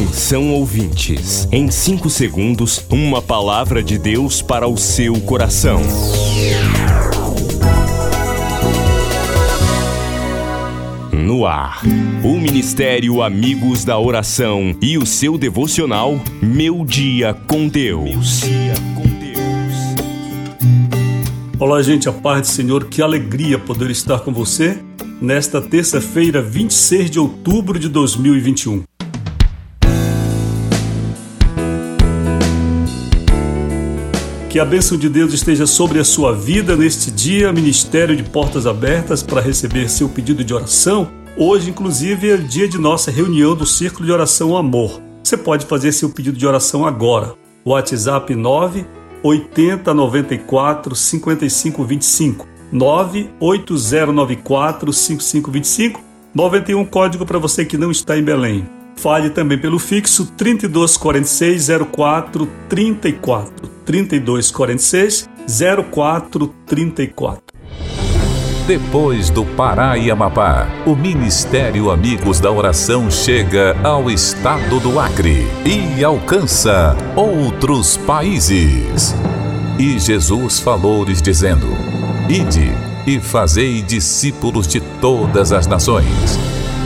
Atenção ouvintes, em 5 segundos, uma palavra de Deus para o seu coração. No ar, o Ministério Amigos da Oração e o seu devocional Meu Dia com Deus. Olá, gente, a paz do Senhor, que alegria poder estar com você nesta terça-feira, 26 de outubro de 2021. Que a bênção de Deus esteja sobre a sua vida neste dia, Ministério de Portas Abertas para receber seu pedido de oração. Hoje, inclusive, é dia de nossa reunião do Círculo de Oração Amor. Você pode fazer seu pedido de oração agora. WhatsApp 9 80 94 55 25 98094 5525 91 código para você que não está em Belém. Fale também pelo fixo 3246 0434. 3246 0434. Depois do Pará e Amapá, o Ministério Amigos da Oração chega ao estado do Acre e alcança outros países. E Jesus falou-lhes dizendo: Ide e fazei discípulos de todas as nações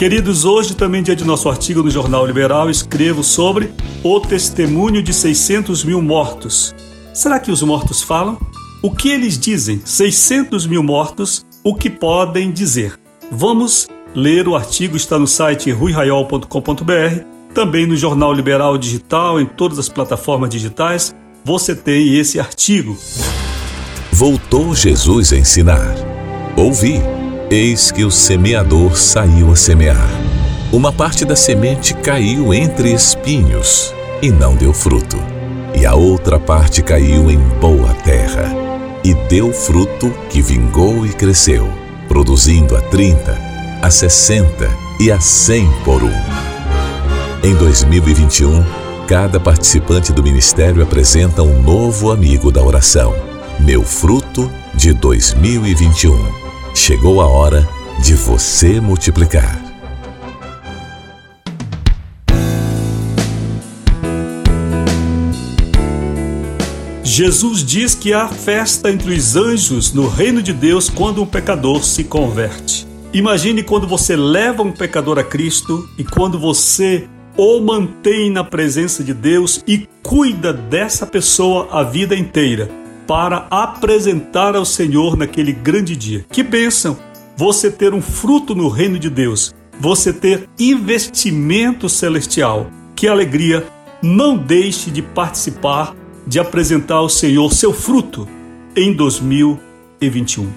Queridos, hoje também dia de nosso artigo no Jornal Liberal, escrevo sobre o testemunho de 600 mil mortos. Será que os mortos falam? O que eles dizem? 600 mil mortos, o que podem dizer? Vamos ler o artigo, está no site ruiraiol.com.br, também no Jornal Liberal Digital, em todas as plataformas digitais, você tem esse artigo. Voltou Jesus a ensinar. Ouvi Eis que o semeador saiu a semear. Uma parte da semente caiu entre espinhos e não deu fruto, e a outra parte caiu em boa terra e deu fruto que vingou e cresceu, produzindo a 30, a 60 e a 100 por um. Em 2021, cada participante do ministério apresenta um novo amigo da oração. Meu fruto de 2021 Chegou a hora de você multiplicar. Jesus diz que há festa entre os anjos no reino de Deus quando um pecador se converte. Imagine quando você leva um pecador a Cristo e quando você o mantém na presença de Deus e cuida dessa pessoa a vida inteira para apresentar ao Senhor naquele grande dia. Que bênção você ter um fruto no reino de Deus, você ter investimento celestial. Que alegria! Não deixe de participar, de apresentar ao Senhor seu fruto em 2021.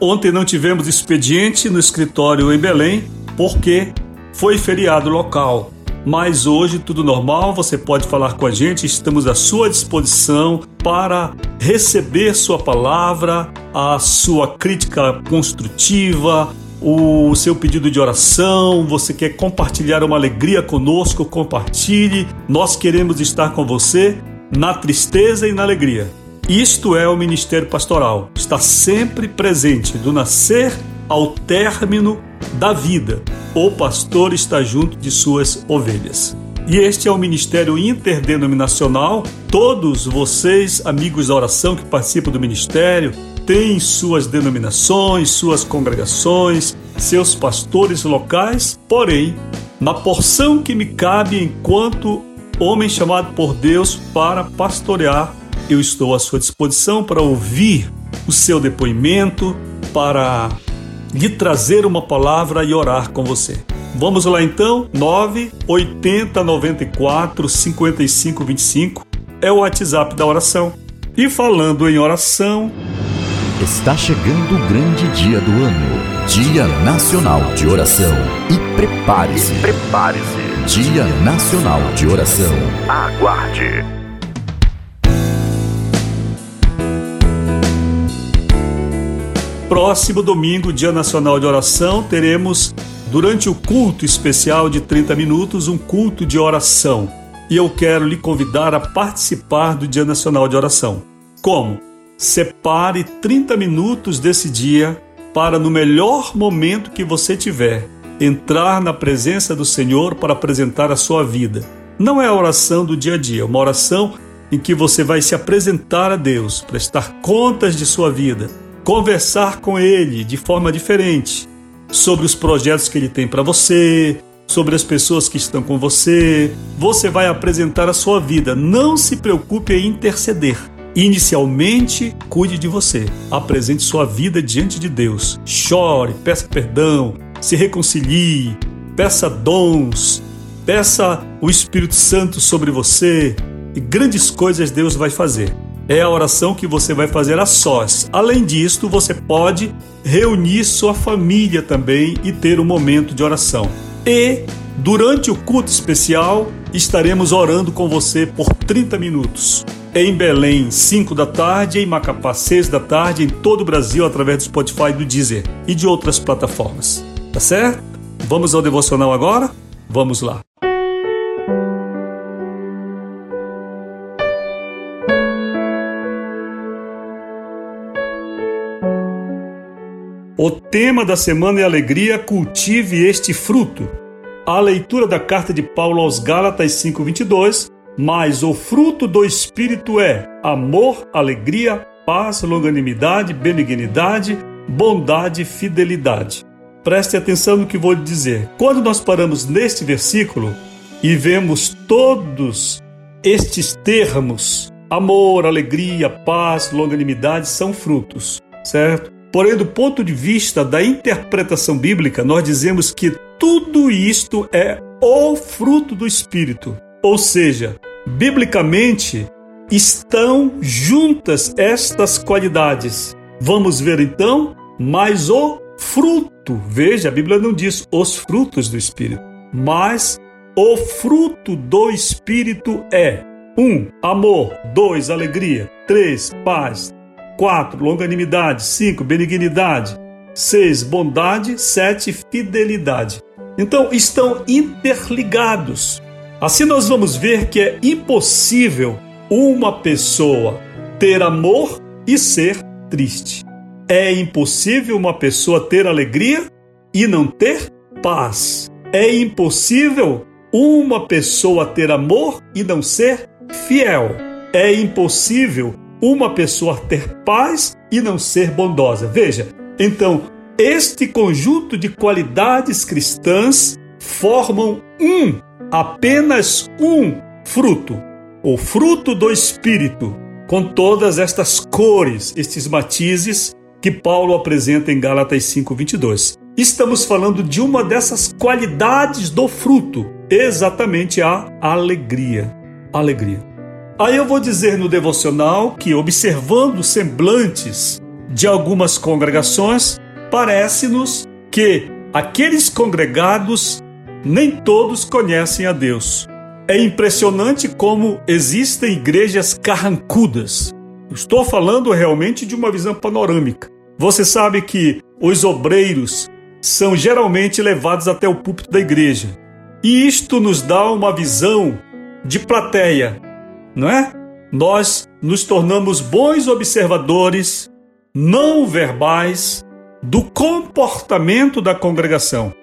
Ontem não tivemos expediente no escritório em Belém porque foi feriado local mas hoje tudo normal, você pode falar com a gente, estamos à sua disposição para receber sua palavra, a sua crítica construtiva, o seu pedido de oração, você quer compartilhar uma alegria conosco, compartilhe. Nós queremos estar com você na tristeza e na alegria. Isto é o ministério pastoral. Está sempre presente do nascer ao término da vida. O pastor está junto de suas ovelhas. E este é o ministério interdenominacional. Todos vocês, amigos da oração que participam do ministério, têm suas denominações, suas congregações, seus pastores locais, porém, na porção que me cabe enquanto homem chamado por Deus para pastorear, eu estou à sua disposição para ouvir o seu depoimento, para lhe trazer uma palavra e orar com você. Vamos lá então, 9 80 94 55 25 é o WhatsApp da oração. E falando em oração, Está chegando o grande dia do ano, Dia Nacional de Oração. E prepare-se. Prepare-se. Dia Nacional de Oração. Aguarde. Próximo domingo, Dia Nacional de Oração, teremos durante o culto especial de 30 minutos um culto de oração. E eu quero lhe convidar a participar do Dia Nacional de Oração. Como? Separe 30 minutos desse dia para, no melhor momento que você tiver, entrar na presença do Senhor para apresentar a sua vida. Não é a oração do dia a dia, é uma oração em que você vai se apresentar a Deus, prestar contas de sua vida, conversar com Ele de forma diferente sobre os projetos que Ele tem para você, sobre as pessoas que estão com você. Você vai apresentar a sua vida. Não se preocupe em interceder. Inicialmente, cuide de você. Apresente sua vida diante de Deus. Chore, peça perdão, se reconcilie, peça dons, peça o Espírito Santo sobre você e grandes coisas Deus vai fazer. É a oração que você vai fazer a sós. Além disto, você pode reunir sua família também e ter um momento de oração. E durante o culto especial, estaremos orando com você por 30 minutos em Belém, 5 da tarde, em Macapá, 6 da tarde, em todo o Brasil, através do Spotify, do Deezer e de outras plataformas. Tá certo? Vamos ao devocional agora? Vamos lá. O tema da semana é alegria, cultive este fruto. A leitura da carta de Paulo aos Gálatas 5:22 mas o fruto do Espírito é amor, alegria, paz, longanimidade, benignidade, bondade fidelidade. Preste atenção no que vou dizer. Quando nós paramos neste versículo e vemos todos estes termos, amor, alegria, paz, longanimidade, são frutos, certo? Porém, do ponto de vista da interpretação bíblica, nós dizemos que tudo isto é o fruto do Espírito. Ou seja, biblicamente estão juntas estas qualidades. Vamos ver então mais o fruto. Veja, a Bíblia não diz os frutos do Espírito, mas o fruto do Espírito é: 1. Um, amor. 2. Alegria. 3. Paz. 4. Longanimidade. 5. Benignidade. 6. Bondade. 7. Fidelidade. Então, estão interligados. Assim nós vamos ver que é impossível uma pessoa ter amor e ser triste. É impossível uma pessoa ter alegria e não ter paz. É impossível uma pessoa ter amor e não ser fiel. É impossível uma pessoa ter paz e não ser bondosa. Veja, então, este conjunto de qualidades cristãs formam um apenas um fruto, o fruto do Espírito, com todas estas cores, estes matizes que Paulo apresenta em Gálatas 5:22. Estamos falando de uma dessas qualidades do fruto, exatamente a alegria. Alegria. Aí eu vou dizer no devocional que observando semblantes de algumas congregações, parece-nos que aqueles congregados nem todos conhecem a Deus. É impressionante como existem igrejas carrancudas. Estou falando realmente de uma visão panorâmica. Você sabe que os obreiros são geralmente levados até o púlpito da igreja. E isto nos dá uma visão de plateia, não é? Nós nos tornamos bons observadores não verbais do comportamento da congregação.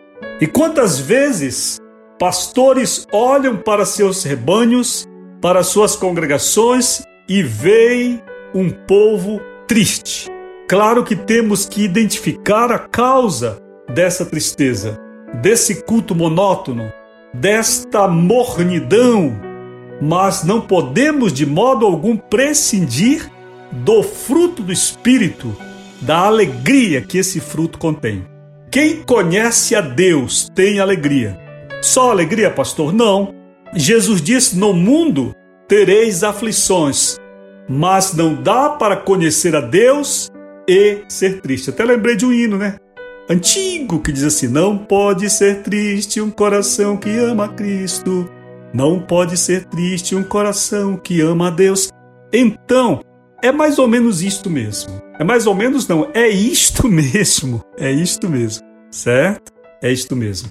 E quantas vezes pastores olham para seus rebanhos, para suas congregações e veem um povo triste. Claro que temos que identificar a causa dessa tristeza, desse culto monótono, desta mornidão, mas não podemos de modo algum prescindir do fruto do Espírito, da alegria que esse fruto contém. Quem conhece a Deus tem alegria. Só alegria, pastor? Não. Jesus disse: No mundo tereis aflições, Mas não dá para conhecer a Deus e ser triste. Até lembrei de um hino, né? Antigo que diz assim: Não pode ser triste um coração que ama Cristo. Não pode ser triste um coração que ama a Deus. Então, é mais ou menos isto mesmo. É mais ou menos não, é isto mesmo. É isto mesmo, certo? É isto mesmo.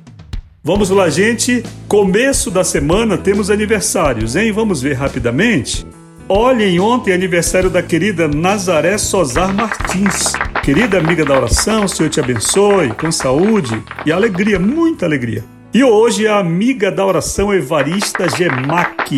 Vamos lá, gente. Começo da semana temos aniversários, hein? Vamos ver rapidamente. Olhem, ontem aniversário da querida Nazaré Sozar Martins. Querida amiga da oração, o Senhor te abençoe, com saúde e alegria, muita alegria. E hoje a amiga da oração Evarista Gemac.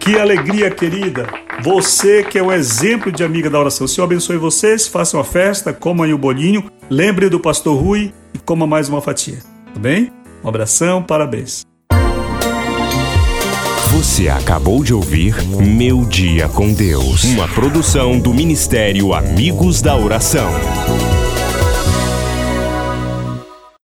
Que alegria, querida! Você que é um exemplo de amiga da oração. O Senhor abençoe vocês, façam a festa, comam aí o bolinho, lembre do pastor Rui e coma mais uma fatia. Tá bem? Um abração, parabéns. Você acabou de ouvir Meu Dia com Deus, uma produção do Ministério Amigos da Oração.